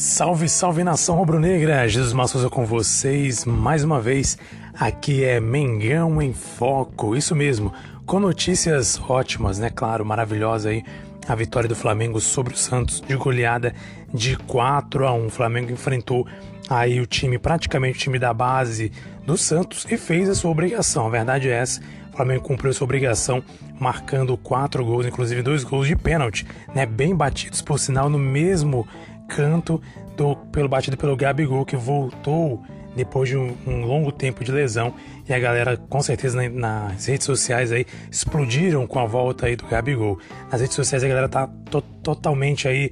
Salve, salve nação rubro-negra! Jesus Massosa com vocês mais uma vez. Aqui é Mengão em Foco, isso mesmo, com notícias ótimas, né? Claro, maravilhosa aí. A vitória do Flamengo sobre o Santos de goleada de 4 a 1. O Flamengo enfrentou aí o time, praticamente o time da base do Santos e fez a sua obrigação. A verdade é essa. O Flamengo cumpriu sua obrigação marcando quatro gols, inclusive dois gols de pênalti, né? Bem batidos, por sinal, no mesmo canto do, pelo batido pelo Gabigol, que voltou depois de um, um, longo tempo de lesão. E a galera, com certeza, na, nas redes sociais aí, explodiram com a volta aí do Gabigol. Nas redes sociais a galera tá to, totalmente aí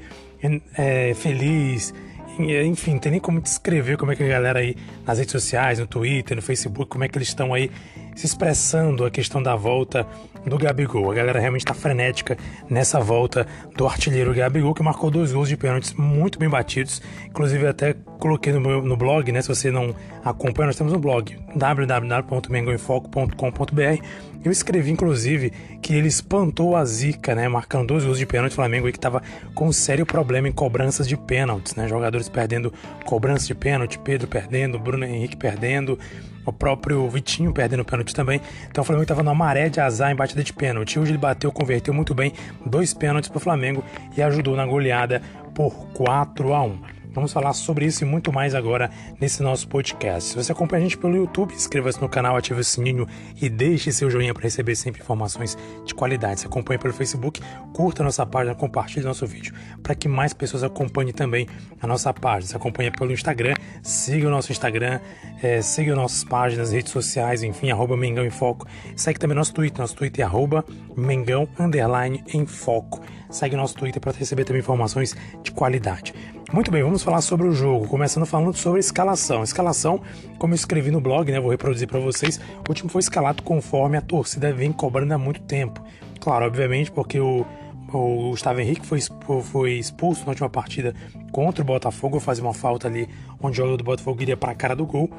é, feliz. Enfim, não tem nem como descrever como é que a galera aí nas redes sociais, no Twitter, no Facebook, como é que eles estão aí se expressando a questão da volta do Gabigol. A galera realmente está frenética nessa volta do artilheiro Gabigol, que marcou dois gols de pênaltis muito bem batidos. Inclusive, até coloquei no, meu, no blog, né? Se você não acompanha, nós temos um blog www.mengoinfoco.com.br. Eu escrevi, inclusive, que ele espantou a zica, né? Marcando dois gols de pênalti. O Flamengo aí que estava com um sério problema em cobranças de pênaltis, né? Jogadores perdendo cobranças de pênalti, Pedro perdendo, Bruno Henrique perdendo o próprio Vitinho perdendo pênalti também. Então o Flamengo estava numa maré de azar em batida de pênalti. Hoje ele bateu, converteu muito bem dois pênaltis para o Flamengo e ajudou na goleada por 4 a 1. Vamos falar sobre isso e muito mais agora nesse nosso podcast. Se você acompanha a gente pelo YouTube, inscreva-se no canal, ative o sininho e deixe seu joinha para receber sempre informações de qualidade. Se acompanha pelo Facebook, curta a nossa página, compartilhe nosso vídeo para que mais pessoas acompanhem também a nossa página. Se acompanha pelo Instagram, siga o nosso Instagram, é, siga nossas páginas, redes sociais, enfim, arroba Mengão em Foco. Segue também nosso Twitter, nosso Twitter é arroba Mengão Underline em Foco. Segue nosso Twitter para receber também informações de qualidade. Muito bem, vamos falar sobre o jogo, começando falando sobre escalação. Escalação, como eu escrevi no blog, né, vou reproduzir para vocês, o último foi escalado conforme a torcida vem cobrando há muito tempo. Claro, obviamente, porque o, o Gustavo Henrique foi, foi expulso na última partida contra o Botafogo, fazer uma falta ali onde o jogador do Botafogo iria para a cara do gol,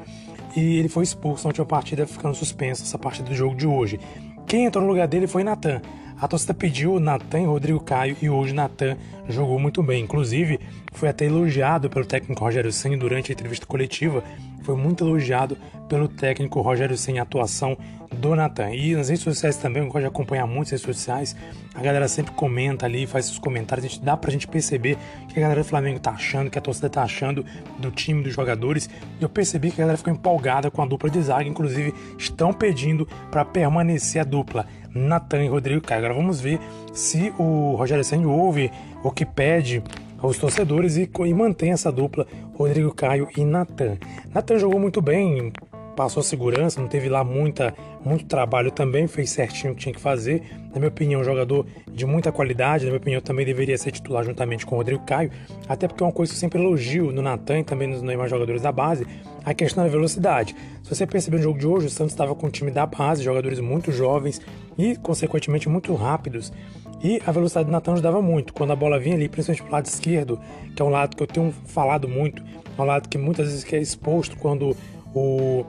e ele foi expulso na última partida, ficando suspenso essa partida do jogo de hoje. Quem entrou no lugar dele foi Natan. A torcida pediu Natan e Rodrigo Caio e hoje Natan jogou muito bem. Inclusive, foi até elogiado pelo técnico Rogério Senna durante a entrevista coletiva. Foi muito elogiado pelo técnico Rogério a atuação do Natan. E nas redes sociais também, eu gosto de acompanhar muitas redes sociais, a galera sempre comenta ali, faz seus comentários, a gente, dá pra gente perceber que a galera do Flamengo tá achando, que a torcida tá achando do time, dos jogadores. E eu percebi que a galera ficou empolgada com a dupla de zaga, inclusive estão pedindo para permanecer a dupla. Natan e Rodrigo Caio. Agora vamos ver se o Rogério Senna ouve o que pede aos torcedores e, e mantém essa dupla Rodrigo Caio e Natan. Natan jogou muito bem, passou segurança, não teve lá muita, muito trabalho também, fez certinho o que tinha que fazer. Na minha opinião, jogador de muita qualidade, na minha opinião, também deveria ser titular juntamente com o Rodrigo Caio, até porque é uma coisa que eu sempre elogio no Natan e também nos demais jogadores da base, a questão da velocidade. Se você perceber no jogo de hoje, o Santos estava com um time da base, jogadores muito jovens e, consequentemente, muito rápidos. E a velocidade do Natan ajudava muito. Quando a bola vinha ali, principalmente pro lado esquerdo, que é um lado que eu tenho falado muito, é um lado que muitas vezes é exposto quando o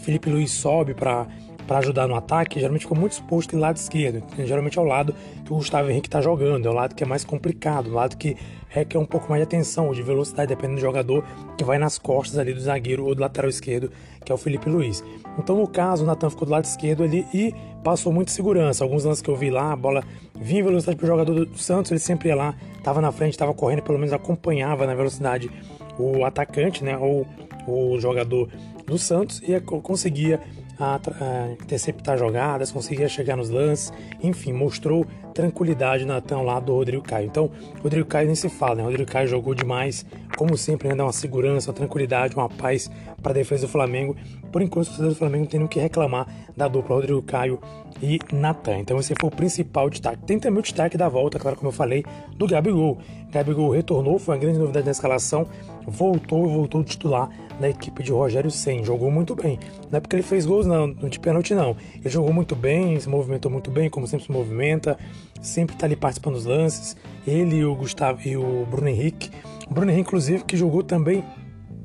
Felipe Luiz sobe para para ajudar no ataque, geralmente ficou muito exposto em lado esquerdo. Geralmente é o lado que o Gustavo Henrique está jogando, é o lado que é mais complicado, o lado que requer um pouco mais de atenção ou de velocidade, dependendo do jogador, que vai nas costas ali do zagueiro ou do lateral esquerdo, que é o Felipe Luiz. Então, no caso, o Natan ficou do lado esquerdo ali e passou muita segurança. Alguns lances que eu vi lá, a bola vinha em velocidade para o jogador do Santos, ele sempre ia lá, estava na frente, estava correndo, pelo menos acompanhava na velocidade o atacante, né, ou o jogador do Santos e conseguia a, a interceptar jogadas, conseguia chegar nos lances, enfim, mostrou tranquilidade na tão lá do Rodrigo Caio. Então, Rodrigo Caio nem se fala, né? Rodrigo Caio jogou demais, como sempre, né? dá uma segurança, uma tranquilidade, uma paz para a defesa do Flamengo. Por enquanto os torcedores do Flamengo têm que reclamar da dupla Rodrigo Caio e Natan. Então esse foi o principal destaque. Tem também o destaque da volta, claro, como eu falei, do Gabigol. Gabigol retornou, foi uma grande novidade na escalação, voltou voltou titular na equipe de Rogério Sen. Jogou muito bem. Não é porque ele fez gols não, de pênalti não. Ele jogou muito bem, se movimentou muito bem, como sempre se movimenta, sempre está ali participando dos lances. Ele e o Gustavo e o Bruno Henrique. O Bruno Henrique, inclusive, que jogou também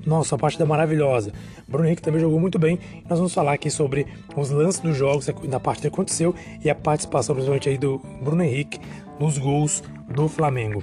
nossa, a partida maravilhosa. Bruno Henrique também jogou muito bem. Nós vamos falar aqui sobre os lances dos jogos, da partida que aconteceu e a participação, principalmente aí do Bruno Henrique nos gols do Flamengo.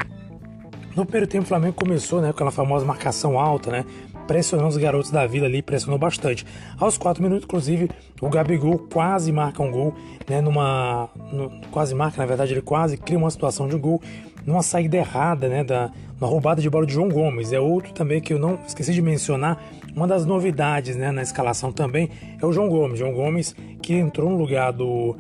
No primeiro tempo, o Flamengo começou né, com aquela famosa marcação alta, né? Pressionando os garotos da vida ali, pressionou bastante. Aos 4 minutos, inclusive, o Gabigol quase marca um gol, né? Numa. No, quase marca, na verdade, ele quase cria uma situação de gol numa saída errada, né? Da, uma roubada de bola de João Gomes. É outro também que eu não esqueci de mencionar. Uma das novidades né, na escalação também é o João Gomes. João Gomes que entrou no lugar do,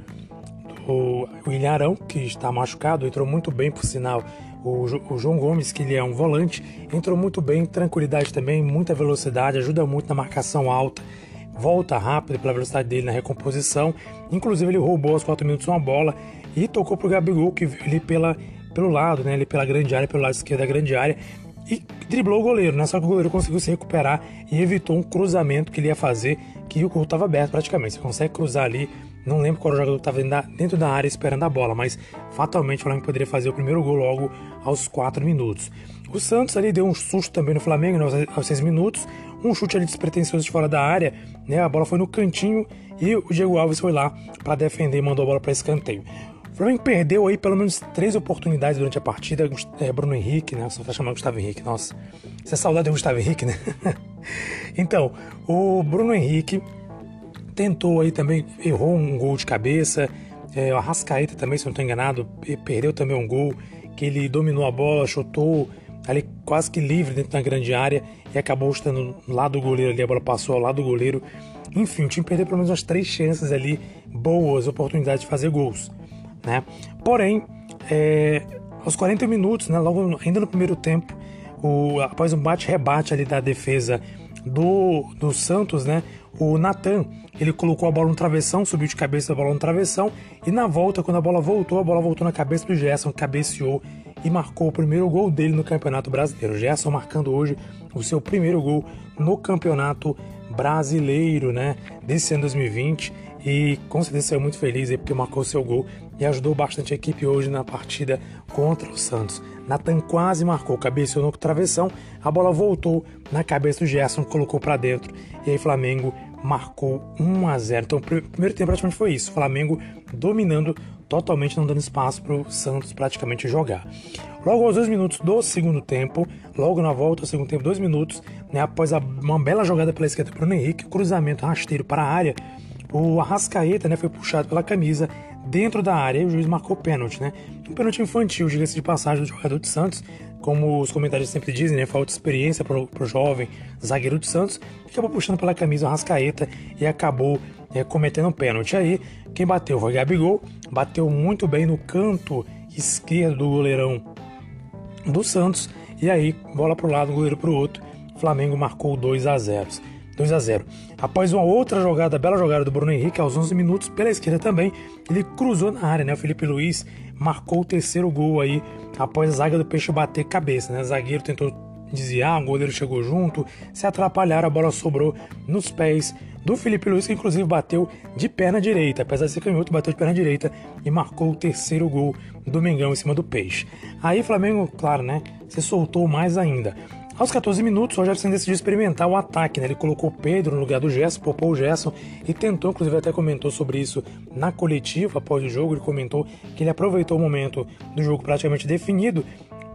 William Arão, que está machucado, entrou muito bem por sinal. O, o, João Gomes, que ele é um volante, entrou muito bem, tranquilidade também, muita velocidade, ajuda muito na marcação alta, volta rápido pela velocidade dele na recomposição. Inclusive, ele roubou aos 4 minutos uma bola e tocou para o Gabigol, que ele pela pelo lado, né? Ali pela grande área, pelo lado esquerdo da grande área. E driblou o goleiro, né? Só que o goleiro conseguiu se recuperar e evitou um cruzamento que ele ia fazer, que o gol estava aberto praticamente. Você consegue cruzar ali. Não lembro qual jogador estava dentro da área esperando a bola, mas fatalmente o Flamengo poderia fazer o primeiro gol logo aos 4 minutos. O Santos ali deu um susto também no Flamengo né, aos 6 minutos, um chute ali despretensioso de fora da área, né? A bola foi no cantinho e o Diego Alves foi lá para defender e mandou a bola para escanteio. Flamengo perdeu aí pelo menos três oportunidades durante a partida. É, Bruno Henrique, né? Só tá chamando Gustavo Henrique, nossa. Isso é saudade do Gustavo Henrique, né? então, o Bruno Henrique tentou aí também, errou um gol de cabeça. É, o Arrascaeta também, se não estou enganado, perdeu também um gol que ele dominou a bola, chutou ali quase que livre dentro da grande área e acabou estando lá do goleiro ali, a bola passou ao lado do goleiro. Enfim, o time perdeu pelo menos umas três chances ali, boas oportunidades de fazer gols né? Porém, é, aos 40 minutos, né, logo ainda no primeiro tempo, o, após um bate-rebate ali da defesa do, do Santos, né, o Natan, ele colocou a bola no travessão, subiu de cabeça a bola no travessão e na volta, quando a bola voltou, a bola voltou na cabeça do Gerson, cabeceou e marcou o primeiro gol dele no Campeonato Brasileiro. Gerson marcando hoje o seu primeiro gol no Campeonato Brasileiro, né, desse ano 2020 e com certeza saiu muito feliz aí porque marcou seu gol e ajudou bastante a equipe hoje na partida contra o Santos. Nathan quase marcou, cabeceou no travessão, a bola voltou na cabeça do Gerson, colocou para dentro e aí Flamengo marcou 1 a 0. Então, o primeiro tempo praticamente foi isso, Flamengo dominando totalmente, não dando espaço para o Santos praticamente jogar. Logo aos dois minutos do segundo tempo, logo na volta do segundo tempo, dois minutos, né, após uma bela jogada pela esquerda para o Henrique, cruzamento rasteiro para a área, o Arrascaeta né, foi puxado pela camisa dentro da área e o juiz marcou pênalti, né? Um pênalti infantil, diga-se de passagem, do jogador de Santos, como os comentários sempre dizem, né? Falta de experiência para o jovem zagueiro de Santos, acabou puxando pela camisa o Arrascaeta e acabou é, cometendo um pênalti. Aí, quem bateu foi Gabigol, bateu muito bem no canto esquerdo do goleirão do Santos, e aí, bola para o lado, goleiro para o outro, Flamengo marcou 2 a 0. 2 a 0. Após uma outra jogada, bela jogada do Bruno Henrique, aos 11 minutos, pela esquerda também, ele cruzou na área, né? O Felipe Luiz marcou o terceiro gol aí, após a zaga do Peixe bater cabeça, né? O zagueiro tentou desviar, o goleiro chegou junto, se atrapalharam, a bola sobrou nos pés do Felipe Luiz, que inclusive bateu de perna direita, apesar de ser canhoto, bateu de perna direita e marcou o terceiro gol do Mengão em cima do Peixe. Aí Flamengo, claro, né, se soltou mais ainda. Aos 14 minutos, o Rogério Senna decidiu experimentar o ataque, né? Ele colocou o Pedro no lugar do Gerson, poupou o Gerson e tentou, inclusive até comentou sobre isso na coletiva após o jogo. Ele comentou que ele aproveitou o momento do jogo praticamente definido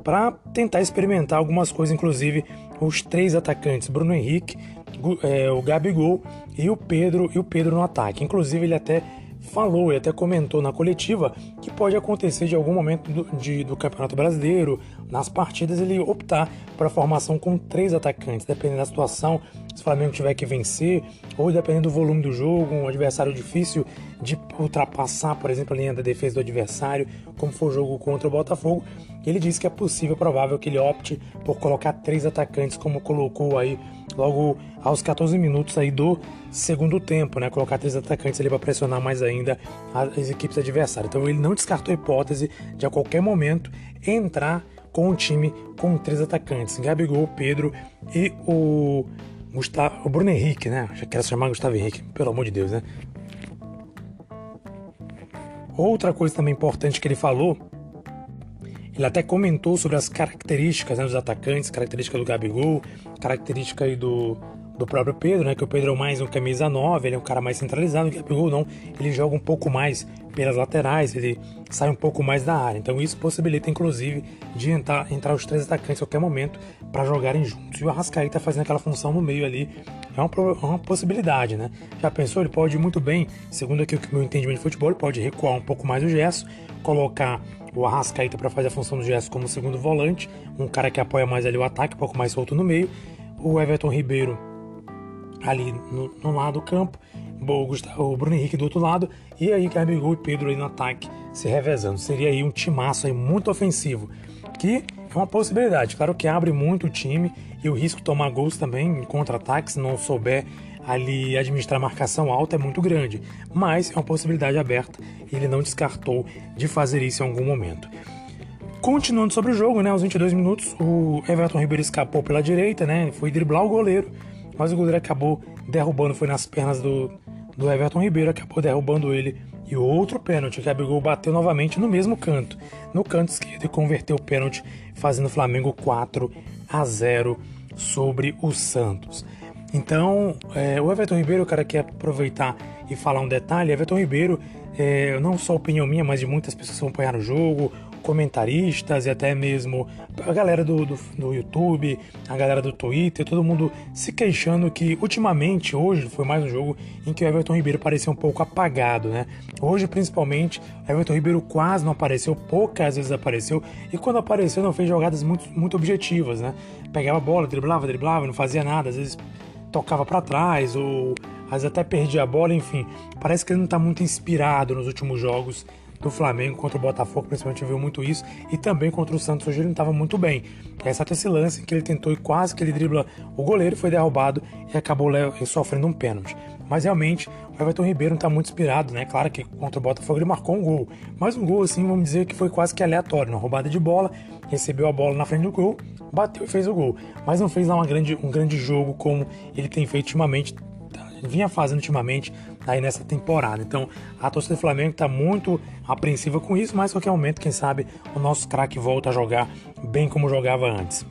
para tentar experimentar algumas coisas, inclusive os três atacantes, Bruno Henrique, é, o Gabigol e o Pedro e o Pedro no ataque. Inclusive ele até falou e até comentou na coletiva que pode acontecer de algum momento do, de, do Campeonato Brasileiro, nas partidas, ele optar para a formação com três atacantes, dependendo da situação, se o Flamengo tiver que vencer, ou dependendo do volume do jogo, um adversário difícil de ultrapassar, por exemplo, a linha da defesa do adversário, como foi o jogo contra o Botafogo, ele disse que é possível, provável que ele opte por colocar três atacantes, como colocou aí logo aos 14 minutos aí do segundo tempo, né? Colocar três atacantes ali para pressionar mais ainda as equipes adversárias. Então ele não descartou a hipótese de a qualquer momento entrar com um time com três atacantes, Gabigol, Pedro e o Gustavo, o Bruno Henrique, né? Já quero chamar Gustavo Henrique, pelo amor de Deus, né? Outra coisa também importante que ele falou ele até comentou sobre as características né, dos atacantes, característica do Gabigol, característica aí do, do próprio Pedro, né? Que o Pedro é mais um camisa 9, ele é um cara mais centralizado, o Gabigol não, ele joga um pouco mais pelas laterais, ele sai um pouco mais da área. Então isso possibilita, inclusive, de entrar, entrar os três atacantes a qualquer momento para jogarem juntos. E o Arrascaeta fazendo aquela função no meio ali é uma, é uma, possibilidade, né? Já pensou? Ele pode muito bem, segundo aqui o meu entendimento de futebol, ele pode recuar um pouco mais o gesso, colocar o Arrascaeta para fazer a função do Gerson como segundo volante, um cara que apoia mais ali o ataque, um pouco mais solto no meio, o Everton Ribeiro ali no, no lado do campo, o, Gustavo, o Bruno Henrique do outro lado, e aí Gabigol e Pedro aí no ataque se revezando. Seria aí um timaço aí muito ofensivo, que é uma possibilidade. Claro que abre muito o time e o risco de tomar gols também em contra-ataque, se não souber ali administrar marcação alta é muito grande, mas é uma possibilidade aberta e ele não descartou de fazer isso em algum momento. Continuando sobre o jogo, né, aos 22 minutos, o Everton Ribeiro escapou pela direita, né, foi driblar o goleiro, mas o goleiro acabou derrubando, foi nas pernas do, do Everton Ribeiro, acabou derrubando ele. E outro pênalti, que Gabigol bateu novamente no mesmo canto, no canto esquerdo, e converteu o pênalti, fazendo o Flamengo 4 a 0 sobre o Santos. Então, é, o Everton Ribeiro, o cara quer aproveitar e falar um detalhe. Everton Ribeiro, é, não só opinião minha, mas de muitas pessoas que acompanharam o jogo, comentaristas e até mesmo a galera do, do, do, YouTube, a galera do Twitter, todo mundo se queixando que ultimamente, hoje foi mais um jogo em que o Everton Ribeiro parecia um pouco apagado, né? Hoje, principalmente, o Everton Ribeiro quase não apareceu, poucas vezes apareceu, e quando apareceu não fez jogadas muito, muito objetivas, né? Pegava a bola, driblava, driblava, não fazia nada, às vezes tocava para trás ou às vezes até perdia a bola, enfim. Parece que ele não está muito inspirado nos últimos jogos do Flamengo contra o Botafogo, principalmente viu muito isso, e também contra o Santos hoje ele não estava muito bem. Exceto esse lance que ele tentou e quase que ele dribla o goleiro, foi derrubado e acabou sofrendo um pênalti. Mas realmente o Everton Ribeiro não está muito inspirado, né? Claro que contra o Botafogo ele marcou um gol, mas um gol assim, vamos dizer que foi quase que aleatório, uma roubada de bola, recebeu a bola na frente do gol, bateu e fez o gol, mas não fez lá uma grande, um grande jogo como ele tem feito ultimamente, vinha fazendo ultimamente aí nessa temporada. Então a torcida do Flamengo está muito apreensiva com isso, mas qualquer momento, quem sabe, o nosso craque volta a jogar bem como jogava antes.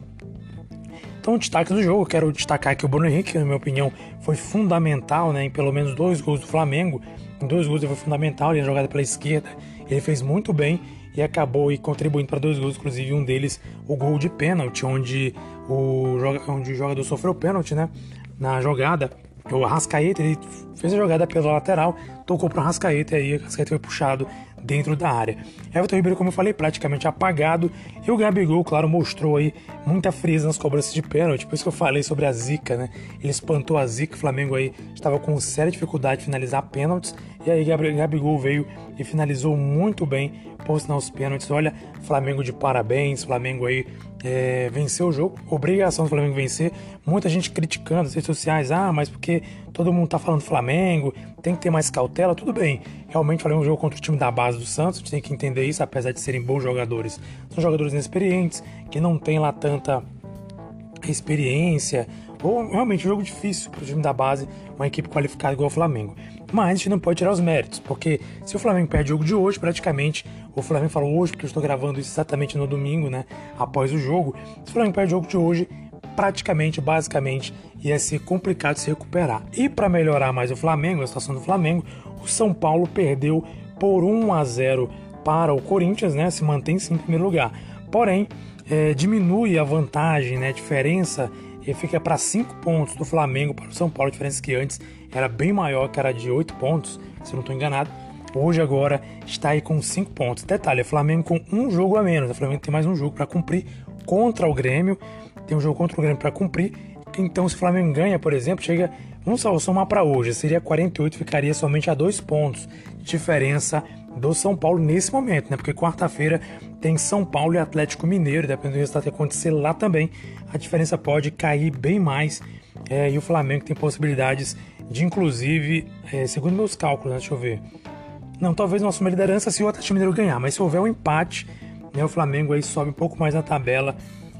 Então, destaque do jogo, eu quero destacar que o Bruno Henrique, na minha opinião, foi fundamental né, em pelo menos dois gols do Flamengo. Em dois gols ele foi fundamental, ele é jogada pela esquerda, ele fez muito bem e acabou e contribuindo para dois gols, inclusive um deles o gol de pênalti, onde o, onde o jogador sofreu pênalti né, na jogada. O Arrascaeta ele fez a jogada pela lateral, tocou para o Arrascaeta e aí o Arrascaeta foi puxado dentro da área. Everton Ribeiro, como eu falei, praticamente apagado. E o Gabigol, claro, mostrou aí muita frieza nas cobranças de pênalti. Por isso que eu falei sobre a zica, né? Ele espantou a zica. O Flamengo aí estava com séria dificuldade de finalizar pênaltis. E aí Gabigol veio e finalizou muito bem por sinal os pênaltis. Olha, Flamengo de parabéns. Flamengo aí é, venceu o jogo. Obrigação do Flamengo vencer. Muita gente criticando nas redes sociais. Ah, mas porque todo mundo tá falando Flamengo, tem que ter mais cautela. Tudo bem. Realmente, o Flamengo jogou contra o time da base do Santos. A gente tem que entender isso, apesar de serem bons jogadores. São jogadores inexperientes, que não tem lá tanta experiência. Ou realmente um jogo difícil para o time da base, uma equipe qualificada igual o Flamengo. Mas a gente não pode tirar os méritos, porque se o Flamengo perde o jogo de hoje, praticamente, o Flamengo falou hoje, porque eu estou gravando isso exatamente no domingo, né? Após o jogo. Se o Flamengo perde o jogo de hoje, praticamente, basicamente, ia ser complicado se recuperar. E para melhorar mais o Flamengo, a situação do Flamengo, o São Paulo perdeu por 1 a 0 para o Corinthians, né? Se mantém sim em primeiro lugar. Porém, é, diminui a vantagem, né? A diferença e fica para 5 pontos do Flamengo para o São Paulo, a diferença que antes era bem maior, que era de 8 pontos, se não estou enganado. Hoje agora está aí com 5 pontos. Detalhe, o Flamengo com um jogo a menos. O Flamengo tem mais um jogo para cumprir contra o Grêmio. Tem um jogo contra o Grêmio para cumprir. Então, se o Flamengo ganha, por exemplo, chega. Vamos só somar para hoje. Seria 48, ficaria somente a dois pontos diferença do São Paulo nesse momento, né? Porque quarta-feira tem São Paulo e Atlético Mineiro, dependendo do resultado que acontecer lá também, a diferença pode cair bem mais. É, e o Flamengo tem possibilidades de, inclusive, é, segundo meus cálculos, né, deixa eu ver. Não, talvez não assuma a liderança se o Atlético Mineiro ganhar, mas se houver um empate, né, o Flamengo aí sobe um pouco mais na tabela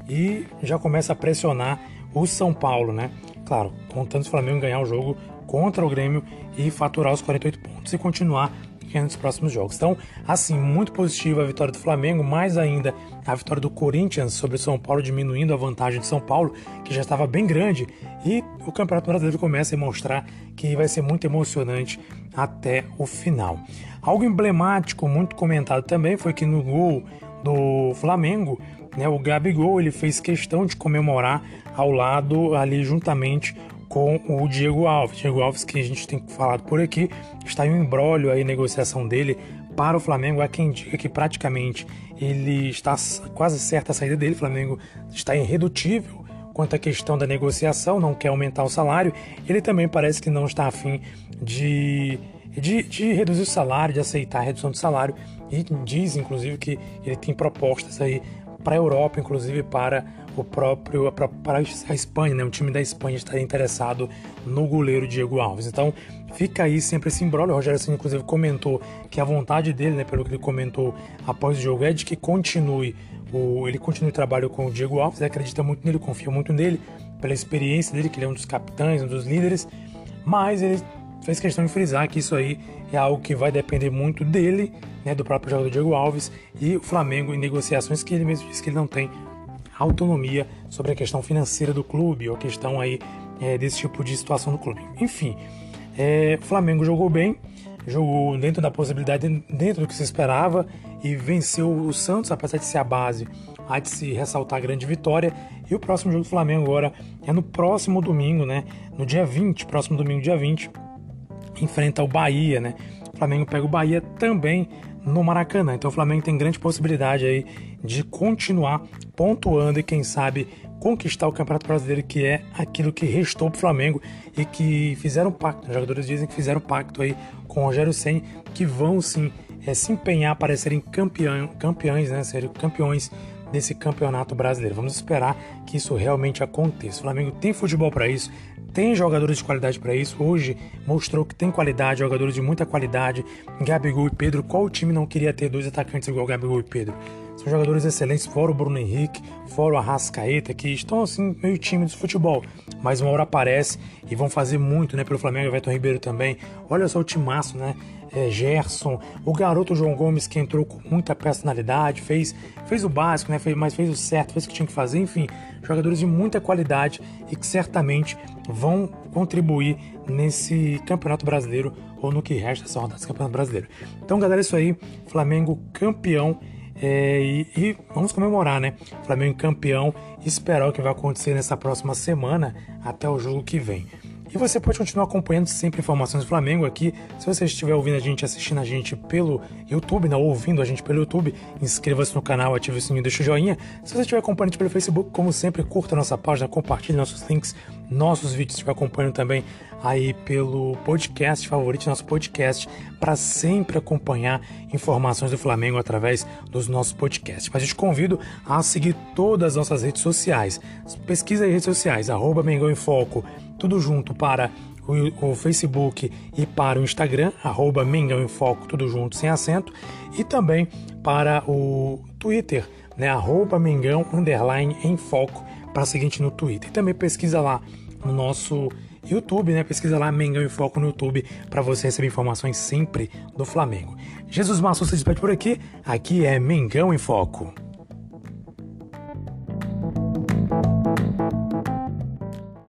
e já começa a pressionar o São Paulo, né? Claro, contando o Flamengo ganhar o jogo contra o Grêmio e faturar os 48 pontos e continuar nos próximos jogos. Então, assim, muito positiva a vitória do Flamengo, mais ainda a vitória do Corinthians sobre o São Paulo, diminuindo a vantagem de São Paulo, que já estava bem grande, e o Campeonato Brasileiro começa a mostrar que vai ser muito emocionante até o final. Algo emblemático, muito comentado também, foi que no gol do Flamengo, né, o Gabigol ele fez questão de comemorar ao lado ali juntamente com o Diego Alves. Diego Alves, que a gente tem falado por aqui, está em um embrólio aí, negociação dele para o Flamengo. Há quem diga que praticamente ele está quase certa a saída dele. O Flamengo está irredutível quanto à questão da negociação, não quer aumentar o salário. Ele também parece que não está afim de, de, de reduzir o salário, de aceitar a redução do salário. E diz, inclusive, que ele tem propostas aí para a Europa, inclusive para o próprio para a Espanha, né? O time da Espanha estaria interessado no goleiro Diego Alves. Então fica aí sempre esse embrolho. O Rogério Ceni inclusive comentou que a vontade dele, né, pelo que ele comentou após o jogo, é de que continue o ele continue o trabalho com o Diego Alves. Ele acredita muito nele, confia muito nele pela experiência dele, que ele é um dos capitães, um dos líderes. Mas ele fez questão de frisar que isso aí é algo que vai depender muito dele, né, do próprio jogador Diego Alves e o Flamengo em negociações que ele mesmo disse que ele não tem autonomia sobre a questão financeira do clube ou a questão aí é, desse tipo de situação do clube. Enfim, é, o Flamengo jogou bem, jogou dentro da possibilidade, dentro do que se esperava e venceu o Santos, apesar de ser a base, há de se ressaltar a grande vitória. E o próximo jogo do Flamengo agora é no próximo domingo, né? No dia 20, próximo domingo, dia 20, enfrenta o Bahia, né? O Flamengo pega o Bahia também no Maracanã. Então o Flamengo tem grande possibilidade aí de continuar pontuando e quem sabe conquistar o Campeonato Brasileiro, que é aquilo que restou para o Flamengo e que fizeram pacto. Os jogadores dizem que fizeram pacto aí com o Rogério Senna, que vão sim é, se empenhar para serem campeão, campeões, né? Serem campeões desse campeonato brasileiro. Vamos esperar que isso realmente aconteça. O Flamengo tem futebol para isso, tem jogadores de qualidade para isso. Hoje mostrou que tem qualidade, jogadores de muita qualidade. Gabigol e Pedro. Qual time não queria ter dois atacantes igual Gabigol e Pedro? São jogadores excelentes, fora o Bruno Henrique, fora o Arrascaeta, que estão assim meio tímidos de futebol. Mas uma hora aparece e vão fazer muito, né? Pelo Flamengo, Everton Ribeiro também. Olha só o timaço, né? É, Gerson, o garoto João Gomes que entrou com muita personalidade, fez, fez o básico, né? Fez, mas fez o certo, fez o que tinha que fazer, enfim, jogadores de muita qualidade e que certamente vão contribuir nesse Campeonato Brasileiro ou no que resta dessa rodada do Campeonato Brasileiro. Então, galera, é isso aí. Flamengo campeão. É, e, e, vamos comemorar, né? Flamengo campeão e esperar o que vai acontecer nessa próxima semana até o jogo que vem. E você pode continuar acompanhando sempre informações do Flamengo aqui. Se você estiver ouvindo a gente, assistindo a gente pelo YouTube, não, ouvindo a gente pelo YouTube, inscreva-se no canal, ative o sininho, deixa o joinha. Se você estiver acompanhando pelo Facebook, como sempre, curta nossa página, compartilhe nossos links, nossos vídeos. Se estiver acompanhando também aí pelo podcast, favorite nosso podcast, para sempre acompanhar informações do Flamengo através dos nossos podcasts. Mas eu te convido a seguir todas as nossas redes sociais. Pesquisa aí redes sociais, arroba Mengão em Foco, tudo junto para o, Facebook e para o Instagram, arroba Mengão em Foco, tudo junto, sem acento, e também para o Twitter, né, arroba Mengão, underline, em Foco, para seguinte no Twitter. E também pesquisa lá no nosso YouTube, né, pesquisa lá Mengão em Foco no YouTube, para você receber informações sempre do Flamengo. Jesus Massu se despede por aqui, aqui é Mengão em Foco.